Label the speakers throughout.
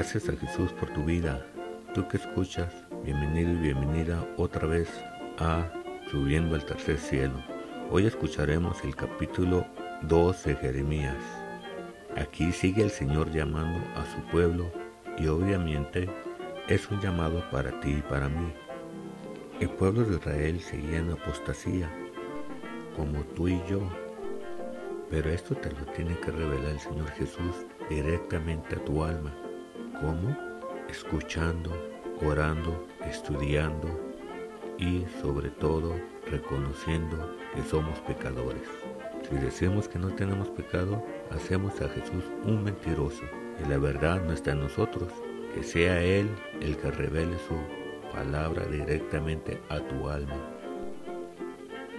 Speaker 1: Gracias a Jesús por tu vida. Tú que escuchas, bienvenido y bienvenida otra vez a Subiendo al tercer cielo. Hoy escucharemos el capítulo 2 de Jeremías. Aquí sigue el Señor llamando a su pueblo y obviamente es un llamado para ti y para mí. El pueblo de Israel seguía en apostasía, como tú y yo. Pero esto te lo tiene que revelar el Señor Jesús directamente a tu alma. ¿Cómo? Escuchando, orando, estudiando y sobre todo reconociendo que somos pecadores. Si decimos que no tenemos pecado, hacemos a Jesús un mentiroso y la verdad no está en nosotros. Que sea Él el que revele su palabra directamente a tu alma.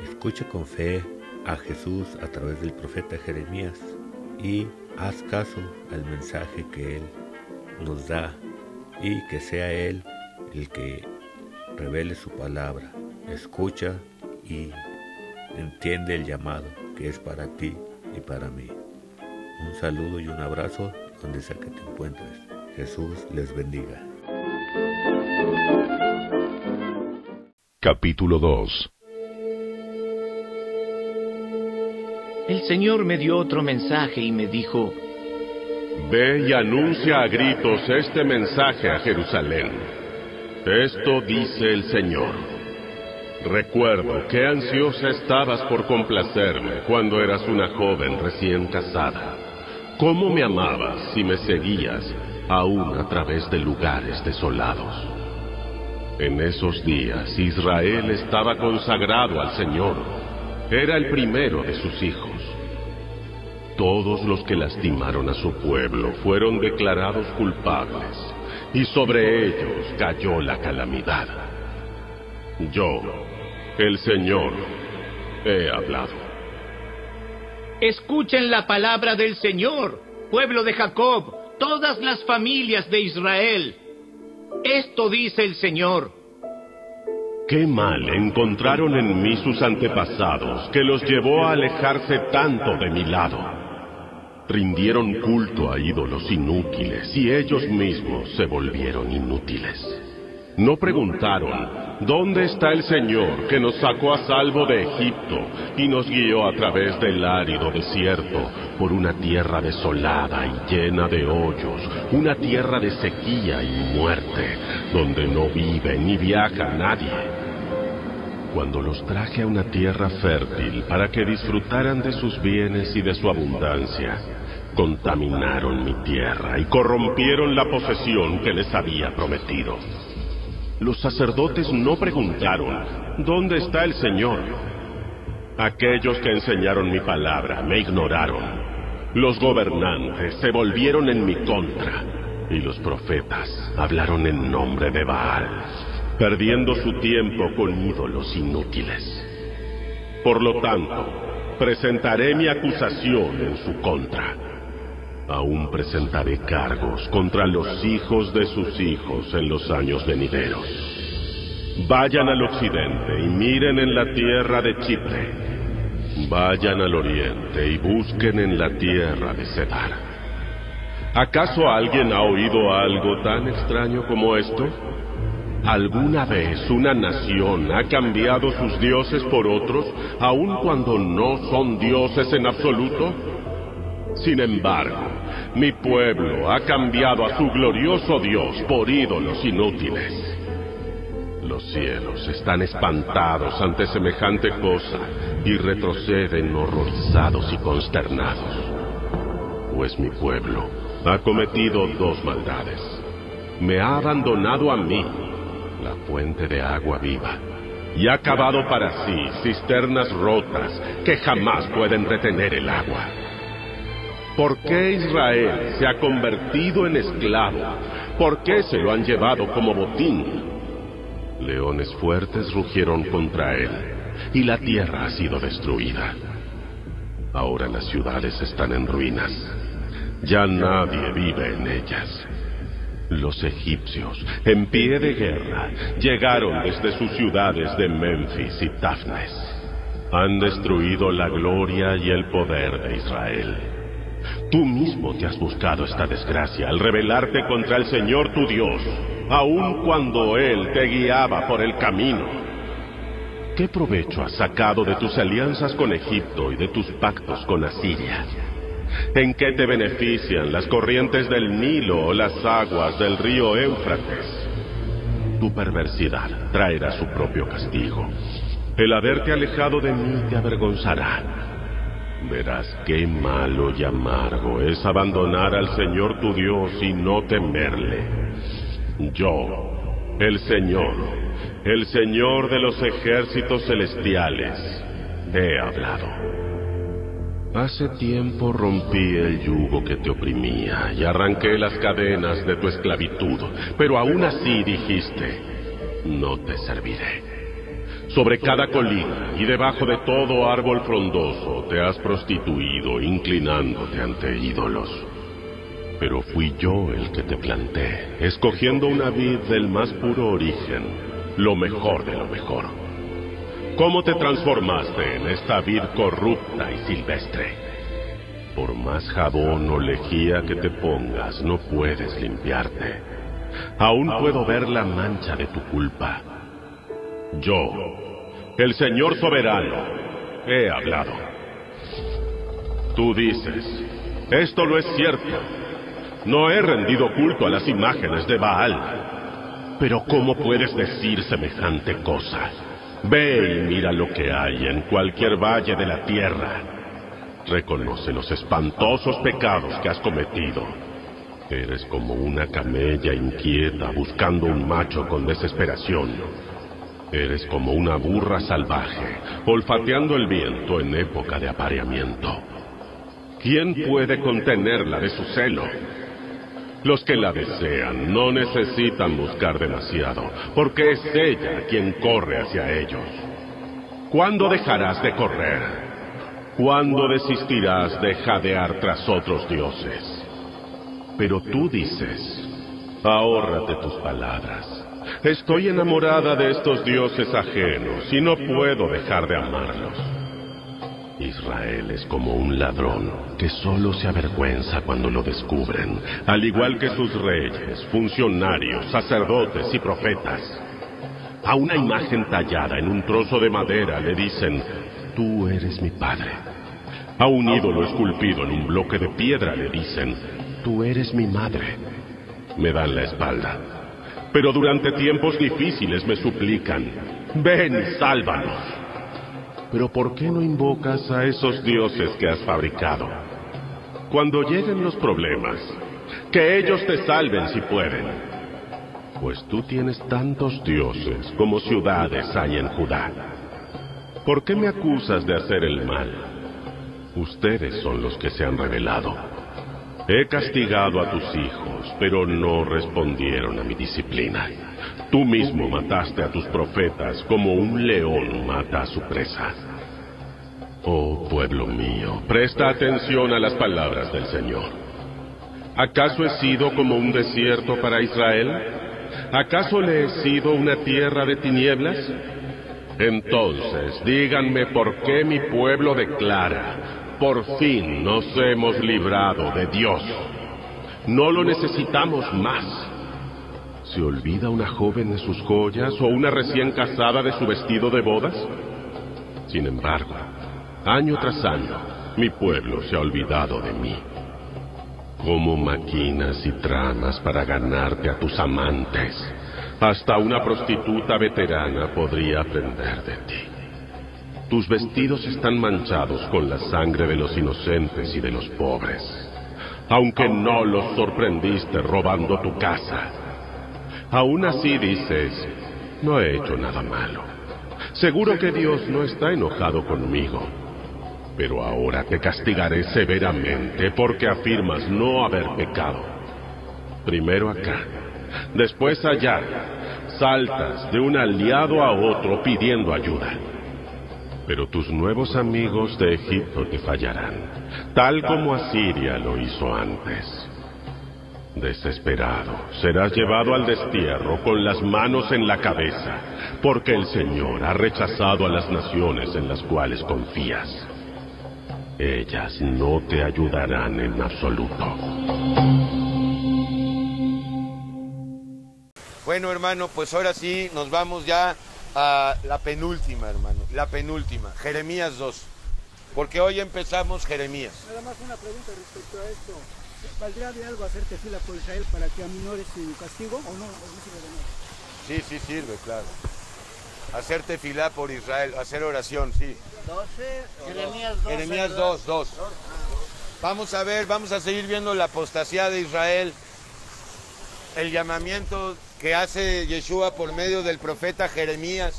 Speaker 1: Escucha con fe a Jesús a través del profeta Jeremías y haz caso al mensaje que Él nos da y que sea Él el que revele su palabra. Escucha y entiende el llamado que es para ti y para mí. Un saludo y un abrazo donde sea que te encuentres. Jesús les bendiga.
Speaker 2: Capítulo 2
Speaker 3: El Señor me dio otro mensaje y me dijo,
Speaker 2: Ve y anuncia a gritos este mensaje a Jerusalén. Esto dice el Señor. Recuerdo qué ansiosa estabas por complacerme cuando eras una joven recién casada. Cómo me amabas y me seguías aún a través de lugares desolados. En esos días Israel estaba consagrado al Señor. Era el primero de sus hijos. Todos los que lastimaron a su pueblo fueron declarados culpables y sobre ellos cayó la calamidad. Yo, el Señor, he hablado.
Speaker 3: Escuchen la palabra del Señor, pueblo de Jacob, todas las familias de Israel. Esto dice el Señor.
Speaker 2: Qué mal encontraron en mí sus antepasados que los llevó a alejarse tanto de mi lado. Rindieron culto a ídolos inútiles y ellos mismos se volvieron inútiles. No preguntaron, ¿dónde está el Señor que nos sacó a salvo de Egipto y nos guió a través del árido desierto por una tierra desolada y llena de hoyos, una tierra de sequía y muerte, donde no vive ni viaja nadie? Cuando los traje a una tierra fértil para que disfrutaran de sus bienes y de su abundancia, contaminaron mi tierra y corrompieron la posesión que les había prometido. Los sacerdotes no preguntaron, ¿dónde está el Señor? Aquellos que enseñaron mi palabra me ignoraron. Los gobernantes se volvieron en mi contra y los profetas hablaron en nombre de Baal, perdiendo su tiempo con ídolos inútiles. Por lo tanto, presentaré mi acusación en su contra. Aún presentaré cargos contra los hijos de sus hijos en los años venideros. Vayan al occidente y miren en la tierra de Chipre. Vayan al oriente y busquen en la tierra de Cedar. ¿Acaso alguien ha oído algo tan extraño como esto? ¿Alguna vez una nación ha cambiado sus dioses por otros, aun cuando no son dioses en absoluto? Sin embargo, mi pueblo ha cambiado a su glorioso Dios por ídolos inútiles. Los cielos están espantados ante semejante cosa y retroceden horrorizados y consternados. Pues mi pueblo ha cometido dos maldades. Me ha abandonado a mí, la fuente de agua viva, y ha cavado para sí cisternas rotas que jamás pueden retener el agua. ¿Por qué Israel se ha convertido en esclavo? ¿Por qué se lo han llevado como botín? Leones fuertes rugieron contra él, y la tierra ha sido destruida. Ahora las ciudades están en ruinas. Ya nadie vive en ellas. Los egipcios, en pie de guerra, llegaron desde sus ciudades de Memphis y Tafnes. Han destruido la gloria y el poder de Israel. Tú mismo te has buscado esta desgracia al rebelarte contra el Señor tu Dios, aun cuando Él te guiaba por el camino. ¿Qué provecho has sacado de tus alianzas con Egipto y de tus pactos con Asiria? ¿En qué te benefician las corrientes del Nilo o las aguas del río Éufrates? Tu perversidad traerá su propio castigo. El haberte alejado de mí te avergonzará. Verás qué malo y amargo es abandonar al Señor tu Dios y no temerle. Yo, el Señor, el Señor de los ejércitos celestiales, he hablado. Hace tiempo rompí el yugo que te oprimía y arranqué las cadenas de tu esclavitud, pero aún así dijiste, no te serviré. Sobre cada colina y debajo de todo árbol frondoso te has prostituido inclinándote ante ídolos. Pero fui yo el que te planté, escogiendo una vid del más puro origen, lo mejor de lo mejor ¿Cómo te transformaste en esta vid corrupta y silvestre? Por más jabón o lejía que te pongas, no puedes limpiarte. Aún puedo ver la mancha de tu culpa. Yo, el Señor soberano, he hablado. Tú dices, esto no es cierto. No he rendido culto a las imágenes de Baal. Pero ¿cómo puedes decir semejante cosa? Ve y mira lo que hay en cualquier valle de la tierra. Reconoce los espantosos pecados que has cometido. Eres como una camella inquieta buscando un macho con desesperación. Eres como una burra salvaje, olfateando el viento en época de apareamiento. ¿Quién puede contenerla de su celo? Los que la desean no necesitan buscar demasiado, porque es ella quien corre hacia ellos. ¿Cuándo dejarás de correr? ¿Cuándo desistirás de jadear tras otros dioses? Pero tú dices, ahórrate tus palabras. Estoy enamorada de estos dioses ajenos y no puedo dejar de amarlos. Israel es como un ladrón que solo se avergüenza cuando lo descubren, al igual que sus reyes, funcionarios, sacerdotes y profetas. A una imagen tallada en un trozo de madera le dicen, tú eres mi padre. A un ídolo esculpido en un bloque de piedra le dicen, tú eres mi madre. Me dan la espalda. Pero durante tiempos difíciles me suplican, ven sálvanos. Pero ¿por qué no invocas a esos dioses que has fabricado? Cuando lleguen los problemas, que ellos te salven si pueden. Pues tú tienes tantos dioses como ciudades hay en Judá. ¿Por qué me acusas de hacer el mal? Ustedes son los que se han revelado. He castigado a tus hijos, pero no respondieron a mi disciplina. Tú mismo mataste a tus profetas como un león mata a su presa. Oh pueblo mío, presta atención a las palabras del Señor. ¿Acaso he sido como un desierto para Israel? ¿Acaso le he sido una tierra de tinieblas? Entonces, díganme por qué mi pueblo declara, por fin nos hemos librado de Dios. No lo necesitamos más. ¿Se olvida una joven de sus joyas o una recién casada de su vestido de bodas? Sin embargo, año tras año, mi pueblo se ha olvidado de mí. Como maquinas y tramas para ganarte a tus amantes. Hasta una prostituta veterana podría aprender de ti. Tus vestidos están manchados con la sangre de los inocentes y de los pobres. Aunque no los sorprendiste robando tu casa, Aún así dices, no he hecho nada malo. Seguro que Dios no está enojado conmigo. Pero ahora te castigaré severamente porque afirmas no haber pecado. Primero acá, después allá, saltas de un aliado a otro pidiendo ayuda. Pero tus nuevos amigos de Egipto te fallarán, tal como Asiria lo hizo antes. Desesperado, serás llevado al destierro con las manos en la cabeza, porque el Señor ha rechazado a las naciones en las cuales confías. Ellas no te ayudarán en absoluto.
Speaker 4: Bueno, hermano, pues ahora sí nos vamos ya a la penúltima, hermano. La penúltima, Jeremías 2. Porque hoy empezamos Jeremías.
Speaker 5: Nada más una pregunta respecto a esto. ¿Valdría de algo hacer tefila por Israel para que aminore su castigo o no? ¿O no sirve de nada?
Speaker 4: Sí, sí sirve, claro. Hacer tefilá por Israel, hacer oración, sí.
Speaker 6: 12, Jeremías 2.
Speaker 4: Jeremías 2, 2. Vamos a ver, vamos a seguir viendo la apostasía de Israel, el llamamiento que hace Yeshua por medio del profeta Jeremías.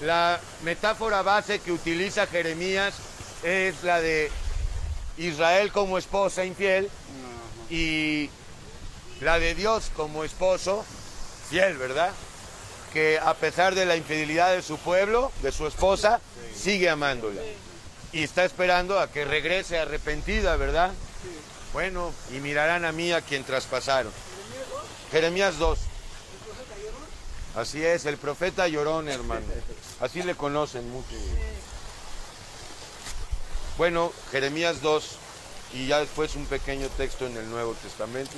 Speaker 4: La metáfora base que utiliza Jeremías es la de Israel como esposa infiel y la de Dios como esposo fiel, ¿verdad? Que a pesar de la infidelidad de su pueblo, de su esposa, sigue amándola. Y está esperando a que regrese arrepentida, ¿verdad? Bueno, y mirarán a mí a quien traspasaron. Jeremías 2. Así es, el profeta llorón, hermano. Así le conocen mucho. Bueno, Jeremías 2 y ya después un pequeño texto en el Nuevo Testamento.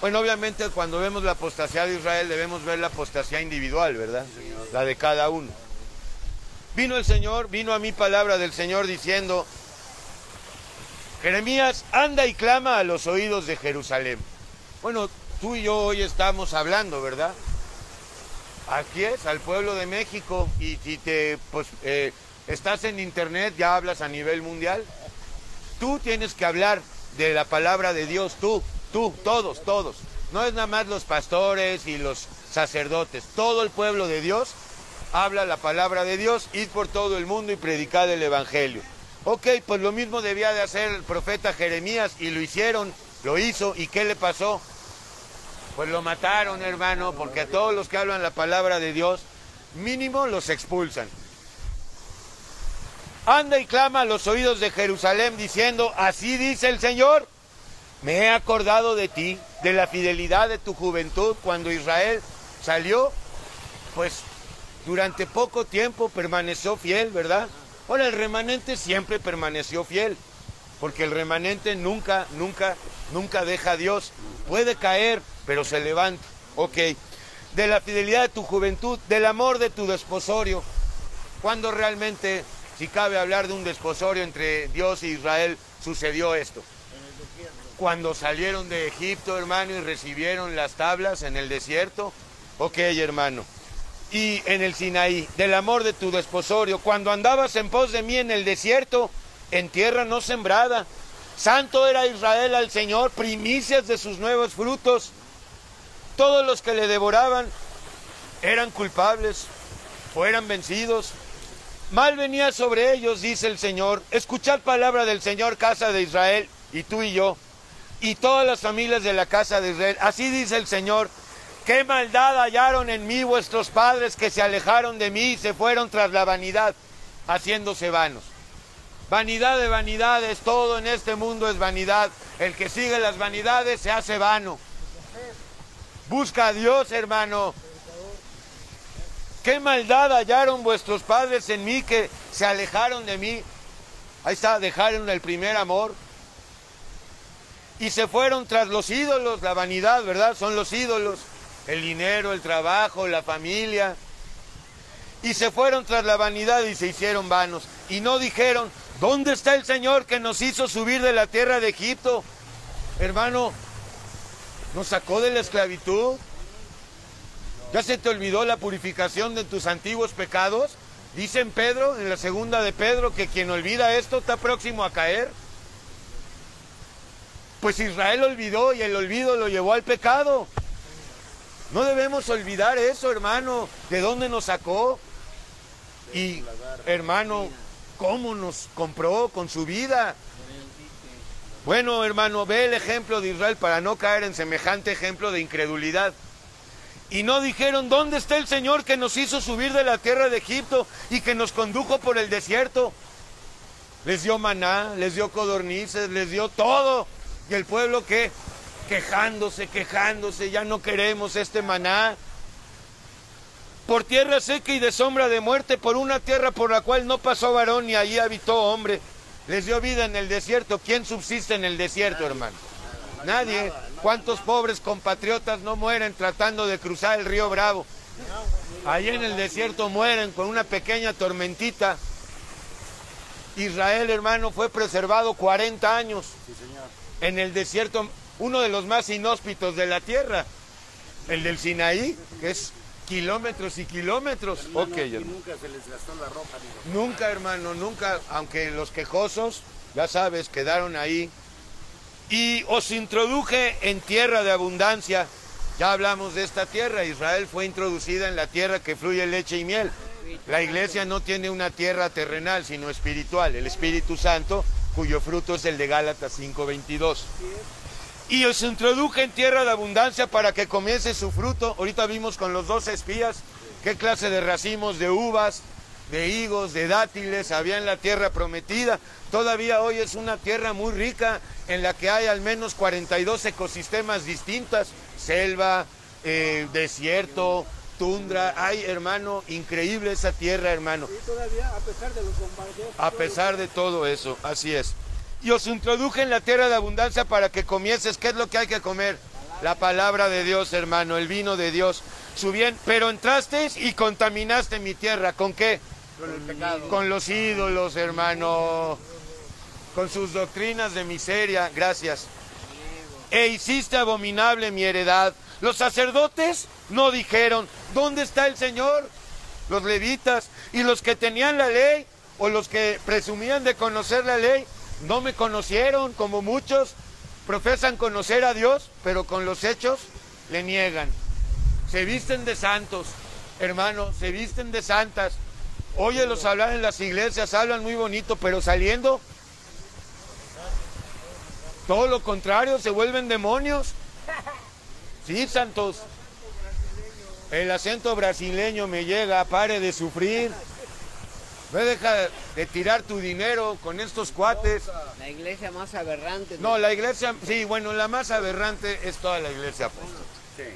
Speaker 4: Bueno, obviamente cuando vemos la apostasía de Israel debemos ver la apostasía individual, ¿verdad? La de cada uno. Vino el Señor, vino a mí palabra del Señor diciendo, Jeremías, anda y clama a los oídos de Jerusalén. Bueno, tú y yo hoy estamos hablando, ¿verdad? Aquí es, al pueblo de México, y si te, pues, eh, estás en internet, ya hablas a nivel mundial. Tú tienes que hablar de la palabra de Dios, tú, tú, todos, todos. No es nada más los pastores y los sacerdotes, todo el pueblo de Dios habla la palabra de Dios, id por todo el mundo y predicad el Evangelio. Ok, pues lo mismo debía de hacer el profeta Jeremías y lo hicieron, lo hizo, ¿y qué le pasó? Pues lo mataron, hermano, porque a todos los que hablan la palabra de Dios, mínimo los expulsan. Anda y clama a los oídos de Jerusalén diciendo, así dice el Señor, me he acordado de ti, de la fidelidad de tu juventud cuando Israel salió, pues durante poco tiempo permaneció fiel, ¿verdad? Ahora el remanente siempre permaneció fiel, porque el remanente nunca, nunca, nunca deja a Dios. Puede caer, pero se levanta. Ok. De la fidelidad de tu juventud, del amor de tu desposorio. Cuando realmente, si cabe hablar de un desposorio entre Dios e Israel, sucedió esto. Cuando salieron de Egipto, hermano, y recibieron las tablas en el desierto. Ok, hermano y en el Sinaí, del amor de tu desposorio, cuando andabas en pos de mí en el desierto, en tierra no sembrada. Santo era Israel al Señor, primicias de sus nuevos frutos. Todos los que le devoraban eran culpables o eran vencidos. Mal venía sobre ellos, dice el Señor. Escuchad palabra del Señor, casa de Israel, y tú y yo, y todas las familias de la casa de Israel. Así dice el Señor, ¿Qué maldad hallaron en mí vuestros padres que se alejaron de mí y se fueron tras la vanidad, haciéndose vanos? Vanidad de vanidades, todo en este mundo es vanidad. El que sigue las vanidades se hace vano. Busca a Dios, hermano. ¿Qué maldad hallaron vuestros padres en mí que se alejaron de mí? Ahí está, dejaron el primer amor. Y se fueron tras los ídolos, la vanidad, ¿verdad? Son los ídolos el dinero, el trabajo, la familia. Y se fueron tras la vanidad y se hicieron vanos. Y no dijeron, ¿dónde está el Señor que nos hizo subir de la tierra de Egipto? Hermano, nos sacó de la esclavitud. ¿Ya se te olvidó la purificación de tus antiguos pecados? Dicen Pedro, en la segunda de Pedro, que quien olvida esto está próximo a caer. Pues Israel olvidó y el olvido lo llevó al pecado. No debemos olvidar eso, hermano, de dónde nos sacó. Y, hermano, cómo nos compró con su vida. Bueno, hermano, ve el ejemplo de Israel para no caer en semejante ejemplo de incredulidad. Y no dijeron, ¿dónde está el Señor que nos hizo subir de la tierra de Egipto y que nos condujo por el desierto? Les dio maná, les dio codornices, les dio todo. ¿Y el pueblo qué? quejándose, quejándose, ya no queremos este maná. Por tierra seca y de sombra de muerte, por una tierra por la cual no pasó varón ni allí habitó hombre. Les dio vida en el desierto. ¿Quién subsiste en el desierto, hermano? Nadie. ¿Cuántos pobres compatriotas no mueren tratando de cruzar el río Bravo? Allí en el desierto mueren con una pequeña tormentita. Israel, hermano, fue preservado 40 años en el desierto, uno de los más inhóspitos de la tierra, el del Sinaí, que es kilómetros y kilómetros. ok, hermano.
Speaker 6: Nunca se les gastó la ropa.
Speaker 4: Nunca, hermano, nunca, aunque los quejosos, ya sabes, quedaron ahí. Y os introduje en tierra de abundancia. Ya hablamos de esta tierra. Israel fue introducida en la tierra que fluye leche y miel. La iglesia no tiene una tierra terrenal, sino espiritual. El Espíritu Santo, cuyo fruto es el de Gálatas 5:22. Y os introduje en tierra de abundancia para que comience su fruto. Ahorita vimos con los dos espías qué clase de racimos de uvas, de higos, de dátiles había en la tierra prometida. Todavía hoy es una tierra muy rica en la que hay al menos 42 ecosistemas distintas, selva, eh, desierto, tundra. Ay, hermano, increíble esa tierra, hermano.
Speaker 5: Y todavía, a pesar de los bombardeos.
Speaker 4: A pesar de todo eso, así es. Y os introduje en la tierra de abundancia para que comieses. ¿Qué es lo que hay que comer? La palabra de Dios, hermano, el vino de Dios. Su bien, pero entrasteis y contaminaste mi tierra. ¿Con qué?
Speaker 6: Con el pecado.
Speaker 4: Con los ídolos, hermano. Con sus doctrinas de miseria. Gracias. E hiciste abominable mi heredad. Los sacerdotes no dijeron, ¿dónde está el Señor? Los levitas y los que tenían la ley o los que presumían de conocer la ley, no me conocieron, como muchos profesan conocer a Dios, pero con los hechos le niegan. Se visten de santos, hermano, se visten de santas. Óyelos hablar en las iglesias, hablan muy bonito, pero saliendo, todo lo contrario, se vuelven demonios. Sí, santos. El acento brasileño me llega, pare de sufrir. Ve, deja de tirar tu dinero con estos cuates.
Speaker 7: La iglesia más aberrante.
Speaker 4: No, la iglesia, sí, bueno, la más aberrante es toda la iglesia apóstol.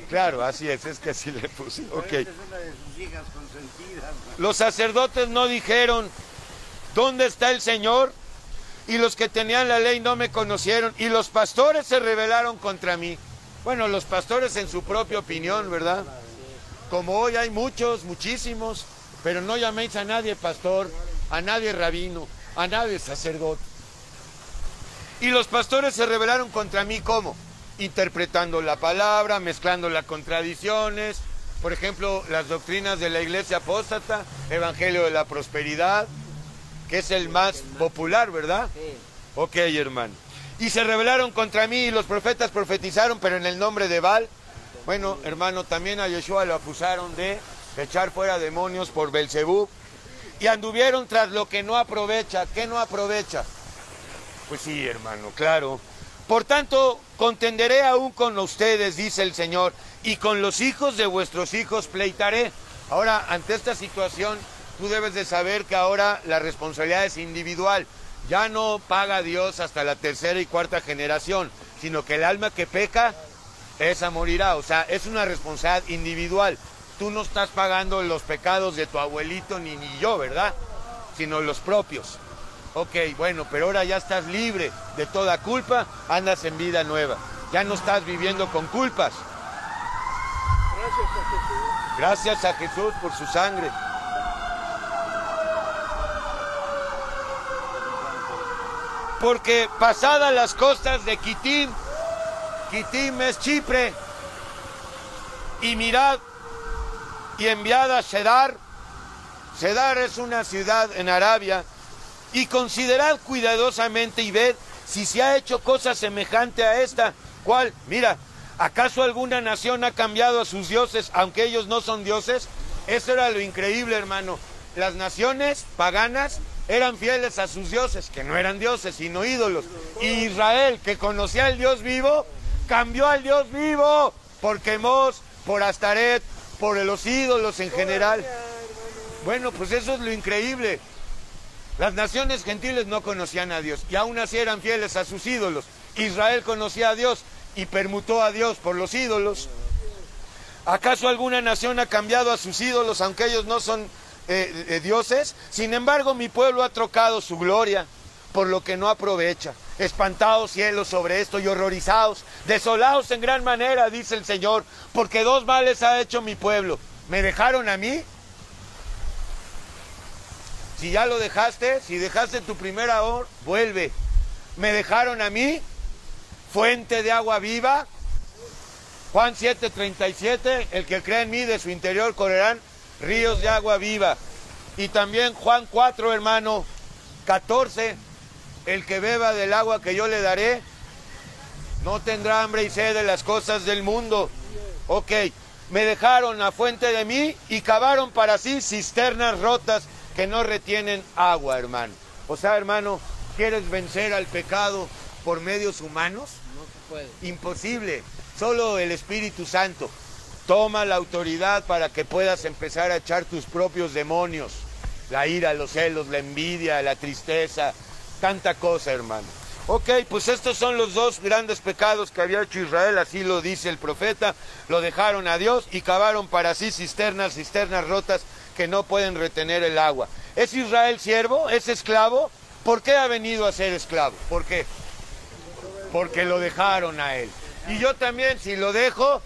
Speaker 4: Claro, así es, es que así le puse. Ok.
Speaker 6: Es una de sus hijas consentidas.
Speaker 4: Los sacerdotes no dijeron, ¿dónde está el Señor? Y los que tenían la ley no me conocieron. Y los pastores se rebelaron contra mí. Bueno, los pastores en su propia opinión, ¿verdad? Como hoy hay muchos, muchísimos, pero no llaméis a nadie pastor, a nadie rabino, a nadie sacerdote. Y los pastores se rebelaron contra mí, ¿cómo? Interpretando la palabra, mezclando las contradicciones, por ejemplo, las doctrinas de la iglesia apóstata, Evangelio de la Prosperidad, que es el más popular, ¿verdad?
Speaker 7: Sí.
Speaker 4: Ok, hermano. Y se rebelaron contra mí y los profetas profetizaron, pero en el nombre de Baal. Bueno, hermano, también a Yeshua lo acusaron de echar fuera demonios por Belcebú. Y anduvieron tras lo que no aprovecha. ¿Qué no aprovecha? Pues sí, hermano, claro. Por tanto, contenderé aún con ustedes, dice el Señor, y con los hijos de vuestros hijos pleitaré. Ahora, ante esta situación, tú debes de saber que ahora la responsabilidad es individual. Ya no paga Dios hasta la tercera y cuarta generación, sino que el alma que peca, esa morirá. O sea, es una responsabilidad individual. Tú no estás pagando los pecados de tu abuelito ni, ni yo, ¿verdad? Sino los propios. Ok, bueno, pero ahora ya estás libre de toda culpa, andas en vida nueva. Ya no estás viviendo con culpas. Gracias a Jesús por su sangre. Porque pasadas las costas de Kitim, Kitim es Chipre, y mirad, y enviada a Sedar, Sedar es una ciudad en Arabia, y considerad cuidadosamente y ved si se ha hecho cosa semejante a esta. ¿Cuál? Mira, ¿acaso alguna nación ha cambiado a sus dioses, aunque ellos no son dioses? Eso era lo increíble, hermano. Las naciones paganas eran fieles a sus dioses, que no eran dioses, sino ídolos. Y Israel, que conocía al Dios vivo, cambió al Dios vivo por Quemos, por Astaret, por los ídolos en general. Bueno, pues eso es lo increíble. Las naciones gentiles no conocían a Dios y aún así eran fieles a sus ídolos. Israel conocía a Dios y permutó a Dios por los ídolos. ¿Acaso alguna nación ha cambiado a sus ídolos, aunque ellos no son eh, eh, dioses? Sin embargo, mi pueblo ha trocado su gloria por lo que no aprovecha. Espantados cielos sobre esto y horrorizados, desolados en gran manera, dice el Señor, porque dos males ha hecho mi pueblo. ¿Me dejaron a mí? Si ya lo dejaste, si dejaste tu primera hora, vuelve. ¿Me dejaron a mí? Fuente de agua viva. Juan 7:37, el que cree en mí de su interior correrán ríos de agua viva. Y también Juan 4, hermano, 14, el que beba del agua que yo le daré, no tendrá hambre y sed de las cosas del mundo. Ok, me dejaron a fuente de mí y cavaron para sí cisternas rotas que no retienen agua, hermano. O sea, hermano, ¿quieres vencer al pecado por medios humanos?
Speaker 7: No se puede.
Speaker 4: Imposible. Solo el Espíritu Santo toma la autoridad para que puedas empezar a echar tus propios demonios. La ira, los celos, la envidia, la tristeza, tanta cosa, hermano. Ok, pues estos son los dos grandes pecados que había hecho Israel, así lo dice el profeta. Lo dejaron a Dios y cavaron para sí cisternas, cisternas rotas que no pueden retener el agua. ¿Es Israel siervo? ¿Es esclavo? ¿Por qué ha venido a ser esclavo? ¿Por qué? Porque lo dejaron a él. Y yo también, si lo dejo,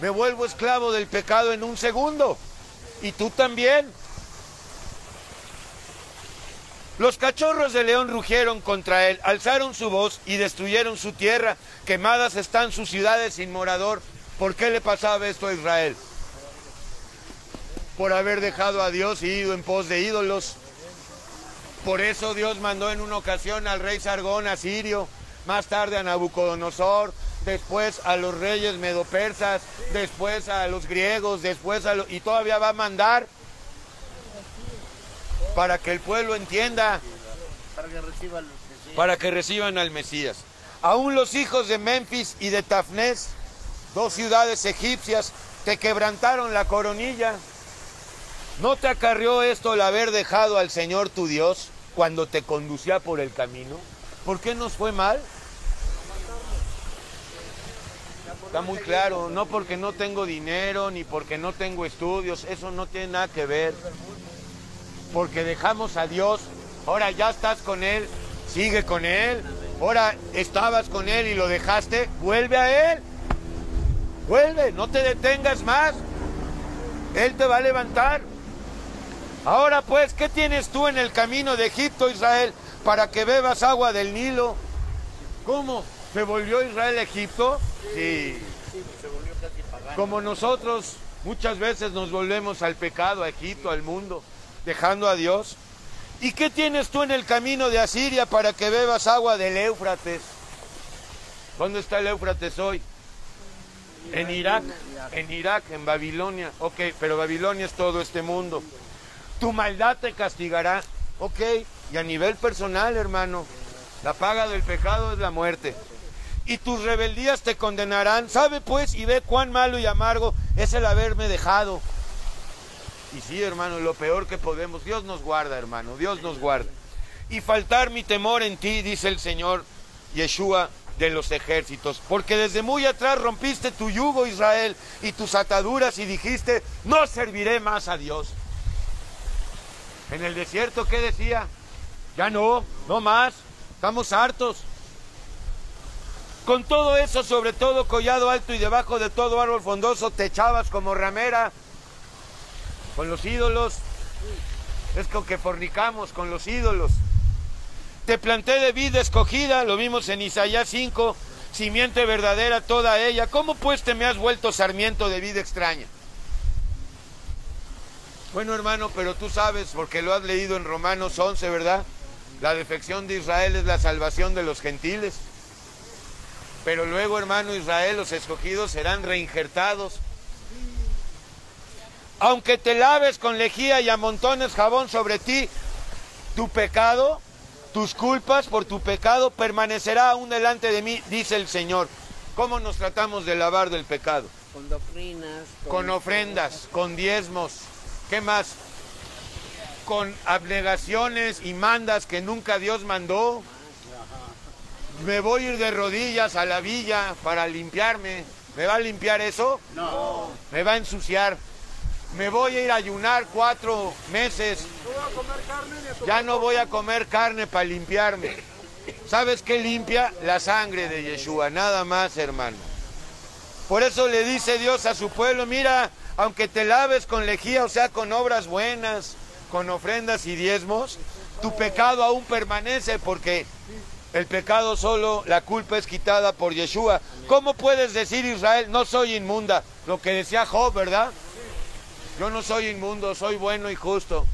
Speaker 4: me vuelvo esclavo del pecado en un segundo. Y tú también. Los cachorros de león rugieron contra él, alzaron su voz y destruyeron su tierra. Quemadas están sus ciudades sin morador. ¿Por qué le pasaba esto a Israel? Por haber dejado a Dios y ido en pos de ídolos. Por eso Dios mandó en una ocasión al rey Sargón asirio, más tarde a Nabucodonosor, después a los reyes medopersas, después a los griegos, después a los... y todavía va a mandar para que el pueblo entienda,
Speaker 6: Para que reciban
Speaker 4: para que reciban al Mesías. Aún los hijos de Memphis y de Tafnés, dos ciudades egipcias, te quebrantaron la coronilla. ¿No te acarrió esto el haber dejado al Señor tu Dios cuando te conducía por el camino? ¿Por qué nos fue mal? Está muy claro, no porque no tengo dinero ni porque no tengo estudios, eso no tiene nada que ver. Porque dejamos a Dios, ahora ya estás con Él, sigue con Él, ahora estabas con Él y lo dejaste, vuelve a Él, vuelve, no te detengas más, Él te va a levantar. Ahora pues, ¿qué tienes tú en el camino de Egipto, Israel, para que bebas agua del Nilo? ¿Cómo? ¿Se volvió Israel a Egipto? Sí. Como nosotros muchas veces nos volvemos al pecado, a Egipto, al mundo, dejando a Dios. ¿Y qué tienes tú en el camino de Asiria para que bebas agua del Éufrates? ¿Dónde está el Éufrates hoy? En Irak, en Irak, en Babilonia. Ok, pero Babilonia es todo este mundo. Tu maldad te castigará. Ok, y a nivel personal, hermano, la paga del pecado es la muerte. Y tus rebeldías te condenarán. Sabe pues y ve cuán malo y amargo es el haberme dejado. Y sí, hermano, lo peor que podemos, Dios nos guarda, hermano, Dios nos guarda. Y faltar mi temor en ti, dice el Señor Yeshua de los ejércitos, porque desde muy atrás rompiste tu yugo, Israel, y tus ataduras y dijiste, no serviré más a Dios. En el desierto, ¿qué decía? Ya no, no más, estamos hartos. Con todo eso, sobre todo collado alto y debajo de todo árbol fondoso, te echabas como ramera con los ídolos. Es con que fornicamos con los ídolos. Te planté de vida escogida, lo vimos en Isaías 5, simiente verdadera toda ella. ¿Cómo pues te me has vuelto sarmiento de vida extraña? Bueno, hermano, pero tú sabes, porque lo has leído en Romanos 11, ¿verdad? La defección de Israel es la salvación de los gentiles. Pero luego, hermano Israel, los escogidos serán reinjertados. Aunque te laves con lejía y amontones jabón sobre ti, tu pecado, tus culpas por tu pecado permanecerá aún delante de mí, dice el Señor. ¿Cómo nos tratamos de lavar del pecado?
Speaker 7: Con doctrinas.
Speaker 4: Con ofrendas, con diezmos. ¿Qué más? Con abnegaciones y mandas que nunca Dios mandó. Me voy a ir de rodillas a la villa para limpiarme. ¿Me va a limpiar eso? No. Me va a ensuciar. Me voy a ir a ayunar cuatro meses. Ya no voy a comer carne para limpiarme. ¿Sabes qué limpia? La sangre de Yeshua, nada más, hermano. Por eso le dice Dios a su pueblo, mira, aunque te laves con lejía, o sea, con obras buenas, con ofrendas y diezmos, tu pecado aún permanece porque el pecado solo, la culpa es quitada por Yeshua. ¿Cómo puedes decir Israel, no soy inmunda? Lo que decía Job, ¿verdad? Yo no soy inmundo, soy bueno y justo.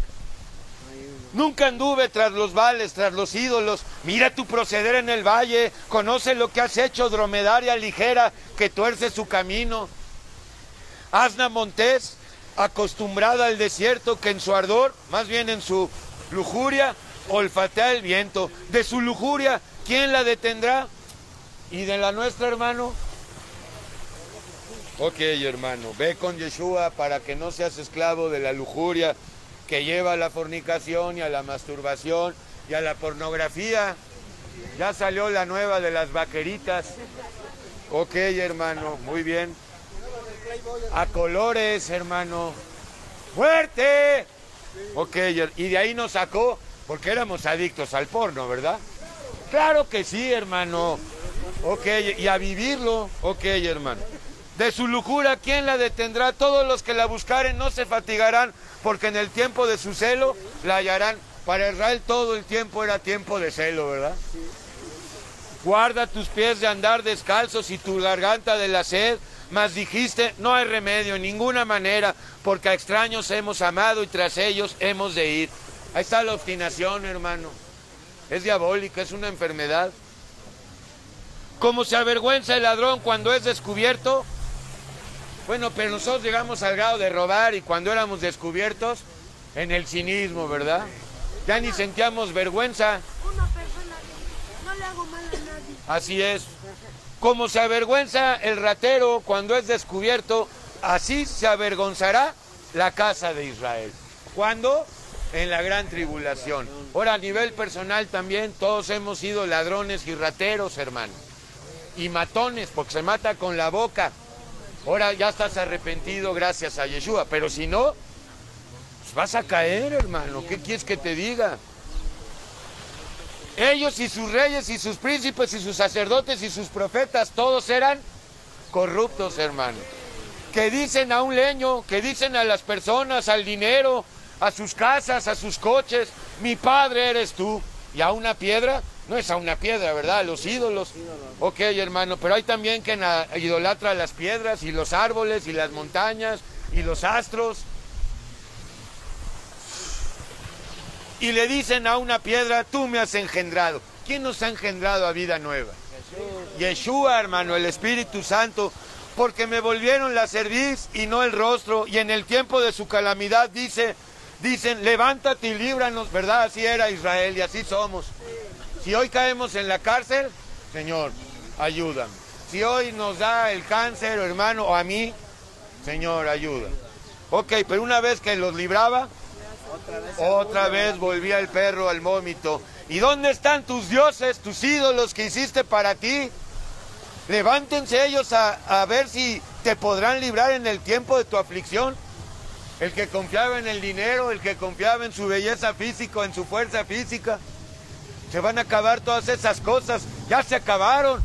Speaker 4: Nunca anduve tras los vales, tras los ídolos. Mira tu proceder en el valle. Conoce lo que has hecho, dromedaria ligera, que tuerce su camino. Asna Montés, acostumbrada al desierto, que en su ardor, más bien en su lujuria, olfatea el viento. De su lujuria, ¿quién la detendrá? Y de la nuestra, hermano. Ok, hermano, ve con Yeshua para que no seas esclavo de la lujuria que lleva a la fornicación y a la masturbación y a la pornografía. Ya salió la nueva de las vaqueritas. Ok, hermano, muy bien. A colores, hermano. ¡Fuerte! Ok, y de ahí nos sacó porque éramos adictos al porno, ¿verdad? Claro que sí, hermano. Ok, y a vivirlo. Ok, hermano. De su lujura, ¿quién la detendrá? Todos los que la buscaren no se fatigarán, porque en el tiempo de su celo la hallarán. Para Israel todo el tiempo era tiempo de celo, ¿verdad? Guarda tus pies de andar descalzos y tu garganta de la sed, mas dijiste, no hay remedio en ninguna manera, porque a extraños hemos amado y tras ellos hemos de ir. Ahí está la obstinación, hermano. Es diabólica, es una enfermedad. Como se avergüenza el ladrón cuando es descubierto, bueno, pero nosotros llegamos al grado de robar y cuando éramos descubiertos, en el cinismo, ¿verdad? Ya ni sentíamos vergüenza.
Speaker 8: Una persona no le hago mal a nadie.
Speaker 4: Así es. Como se avergüenza el ratero cuando es descubierto, así se avergonzará la casa de Israel. ¿Cuándo? En la gran tribulación. Ahora, a nivel personal también, todos hemos sido ladrones y rateros, hermano. Y matones, porque se mata con la boca. Ahora ya estás arrepentido gracias a Yeshua, pero si no, pues vas a caer, hermano. ¿Qué quieres que te diga? Ellos y sus reyes y sus príncipes y sus sacerdotes y sus profetas, todos eran corruptos, hermano. Que dicen a un leño, que dicen a las personas, al dinero, a sus casas, a sus coches, mi padre eres tú. Y a una piedra, no es a una piedra, ¿verdad? A los ídolos. Ok, hermano, pero hay también que idolatra las piedras y los árboles y las montañas y los astros. Y le dicen a una piedra, tú me has engendrado. ¿Quién nos ha engendrado a vida nueva? Yeshua, hermano, el Espíritu Santo, porque me volvieron la cerviz y no el rostro, y en el tiempo de su calamidad dice, dicen, levántate y líbranos, ¿verdad? Así era Israel y así somos. Si hoy caemos en la cárcel, Señor, ayúdame. Si hoy nos da el cáncer, hermano, o a mí, Señor, ayuda. Ok, pero una vez que los libraba, otra vez volvía el perro al vómito. ¿Y dónde están tus dioses, tus ídolos que hiciste para ti? Levántense ellos a, a ver si te podrán librar en el tiempo de tu aflicción. El que confiaba en el dinero, el que confiaba en su belleza física, en su fuerza física. Se van a acabar todas esas cosas. Ya se acabaron.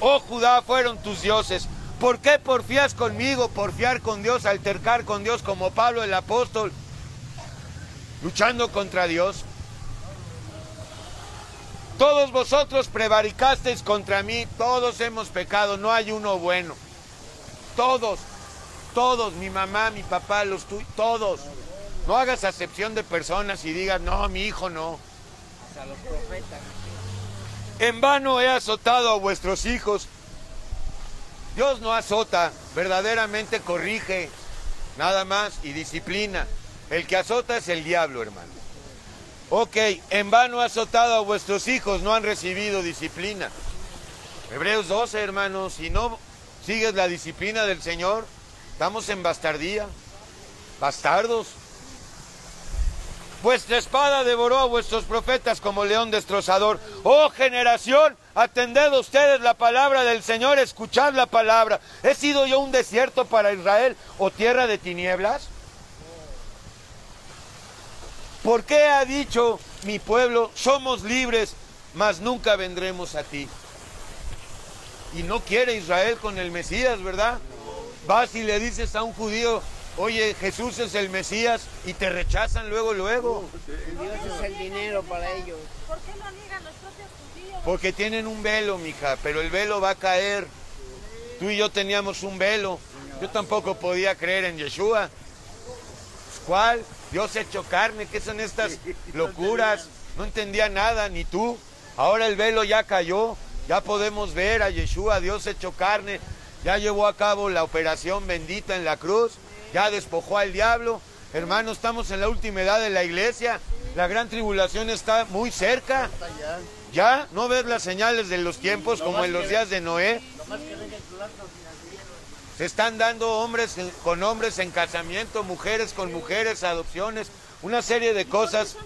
Speaker 4: Oh Judá, fueron tus dioses. ¿Por qué porfías conmigo? Porfiar con Dios, altercar con Dios como Pablo el apóstol, luchando contra Dios. Todos vosotros prevaricasteis contra mí, todos hemos pecado, no hay uno bueno. Todos, todos, mi mamá, mi papá, los tuyos, todos. No hagas acepción de personas y digas, no, mi hijo no. En vano he azotado a vuestros hijos. Dios no azota, verdaderamente corrige, nada más, y disciplina. El que azota es el diablo, hermano. Ok, en vano he azotado a vuestros hijos, no han recibido disciplina. Hebreos 12, hermanos, si no sigues la disciplina del Señor, estamos en bastardía, bastardos. Vuestra espada devoró a vuestros profetas como león destrozador. Oh generación, atended ustedes la palabra del Señor, escuchad la palabra. ¿He sido yo un desierto para Israel o tierra de tinieblas? ¿Por qué ha dicho mi pueblo, somos libres, mas nunca vendremos a ti? Y no quiere Israel con el Mesías, ¿verdad? Vas y le dices a un judío, oye, Jesús es el Mesías, y te rechazan luego, luego.
Speaker 7: Dios es el dinero para ellos.
Speaker 8: ¿Por qué lo niegan los propios judíos?
Speaker 4: Porque tienen un velo, mija, pero el velo va a caer. Tú y yo teníamos un velo. Yo tampoco podía creer en Yeshua. ¿Cuál? Dios hecho carne, ¿qué son estas locuras? No entendía nada, ni tú. Ahora el velo ya cayó, ya podemos ver a Yeshua, Dios hecho carne, ya llevó a cabo la operación bendita en la cruz, ya despojó al diablo. Hermano, estamos en la última edad de la iglesia, la gran tribulación está muy cerca. Ya, no ves las señales de los tiempos como en los días de Noé. Se están dando hombres con hombres en casamiento, mujeres con mujeres, adopciones, una serie de cosas.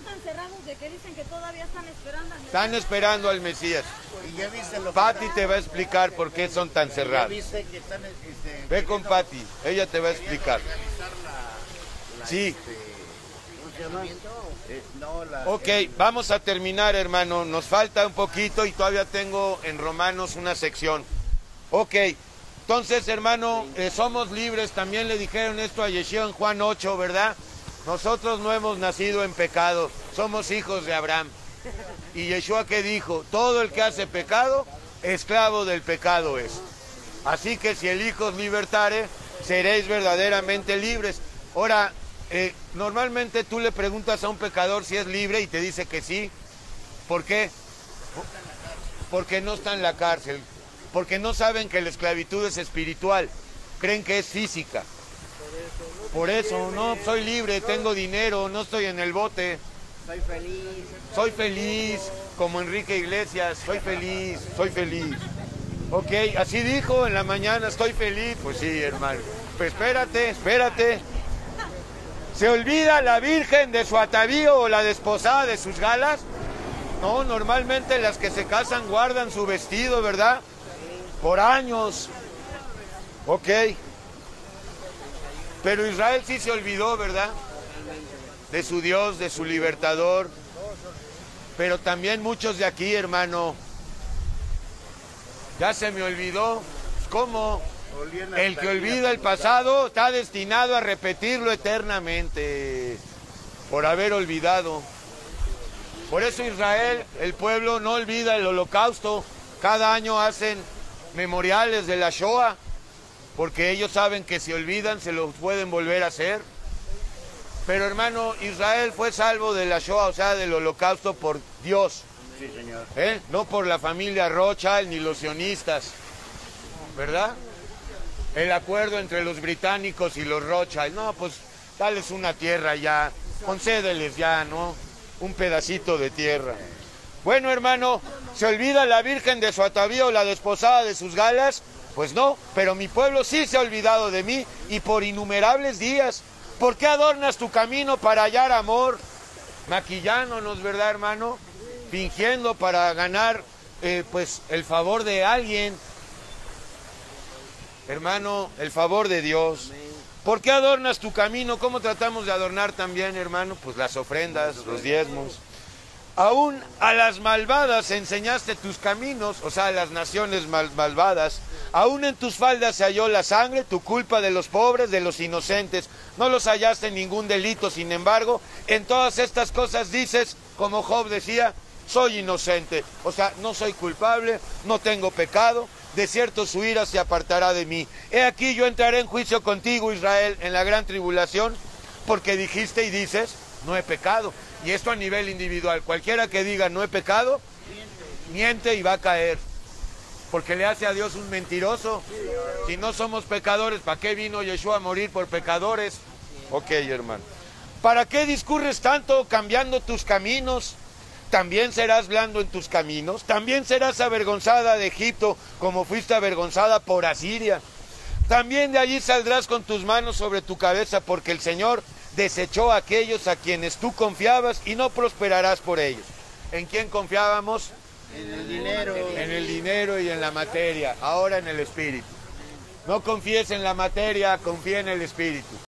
Speaker 8: Están esperando
Speaker 4: al Mesías.
Speaker 6: Y ya viste lo que
Speaker 4: Patti te va a explicar por qué son tan
Speaker 6: ya
Speaker 4: cerrados.
Speaker 6: viste que están este,
Speaker 4: Ve con Patti, ella te va a explicar. Sí,
Speaker 6: ¿cómo se llama? Eh, no, la
Speaker 4: ok, vamos a terminar hermano, nos falta un poquito y todavía tengo en Romanos una sección. Ok, entonces hermano, eh, somos libres, también le dijeron esto a Yeshua en Juan 8, ¿verdad? Nosotros no hemos nacido en pecado, somos hijos de Abraham. Y Yeshua que dijo, todo el que hace pecado, esclavo del pecado es. Así que si el Hijo os libertare, seréis verdaderamente libres. Ahora, eh, normalmente tú le preguntas a un pecador si es libre y te dice que sí. ¿Por qué? Porque no está en la cárcel. Porque no saben que la esclavitud es espiritual. Creen que es física. Por eso, no, soy libre, tengo dinero, no estoy en el bote.
Speaker 7: Soy feliz.
Speaker 4: Soy feliz, como Enrique Iglesias, soy feliz, soy feliz. Ok, así dijo en la mañana, estoy feliz. Pues sí, hermano. Pues espérate, espérate. ¿Se olvida la Virgen de su atavío o la desposada de sus galas? No, normalmente las que se casan guardan su vestido, ¿verdad? Por años. Ok. Pero Israel sí se olvidó, ¿verdad? De su Dios, de su libertador. Pero también muchos de aquí, hermano. Ya se me olvidó. ¿Cómo? El que olvida el pasado está destinado a repetirlo eternamente por haber olvidado. Por eso Israel, el pueblo, no olvida el holocausto. Cada año hacen memoriales de la Shoah, porque ellos saben que si olvidan se los pueden volver a hacer. Pero hermano, Israel fue salvo de la Shoah, o sea, del holocausto por Dios,
Speaker 6: Sí, señor.
Speaker 4: ¿eh? no por la familia Rothschild ni los sionistas, ¿verdad? El acuerdo entre los británicos y los Rothschild, no, pues dales una tierra ya, concédeles ya, ¿no? Un pedacito de tierra. Bueno, hermano, ¿se olvida la Virgen de su atavío, la desposada de sus galas? Pues no, pero mi pueblo sí se ha olvidado de mí y por innumerables días. ¿Por qué adornas tu camino para hallar amor? Maquillándonos, ¿verdad, hermano? Fingiendo para ganar, eh, pues, el favor de alguien. Hermano, el favor de Dios. ¿Por qué adornas tu camino? ¿Cómo tratamos de adornar también, hermano? Pues las ofrendas, los diezmos. Aún a las malvadas enseñaste tus caminos, o sea, a las naciones mal- malvadas. Aún en tus faldas se halló la sangre, tu culpa de los pobres, de los inocentes. No los hallaste en ningún delito, sin embargo, en todas estas cosas dices, como Job decía, soy inocente. O sea, no soy culpable, no tengo pecado, de cierto su ira se apartará de mí. He aquí yo entraré en juicio contigo, Israel, en la gran tribulación, porque dijiste y dices, no he pecado. Y esto a nivel individual. Cualquiera que diga no he pecado, miente y va a caer. Porque le hace a Dios un mentiroso. Si no somos pecadores, ¿para qué vino Yeshua a morir por pecadores? Ok, hermano. ¿Para qué discurres tanto cambiando tus caminos? También serás blando en tus caminos. También serás avergonzada de Egipto como fuiste avergonzada por Asiria. También de allí saldrás con tus manos sobre tu cabeza porque el Señor desechó a aquellos a quienes tú confiabas y no prosperarás por ellos. ¿En quién confiábamos?
Speaker 6: En el dinero.
Speaker 4: En el dinero y en la materia, ahora en el espíritu. No confíes en la materia, confía en el espíritu.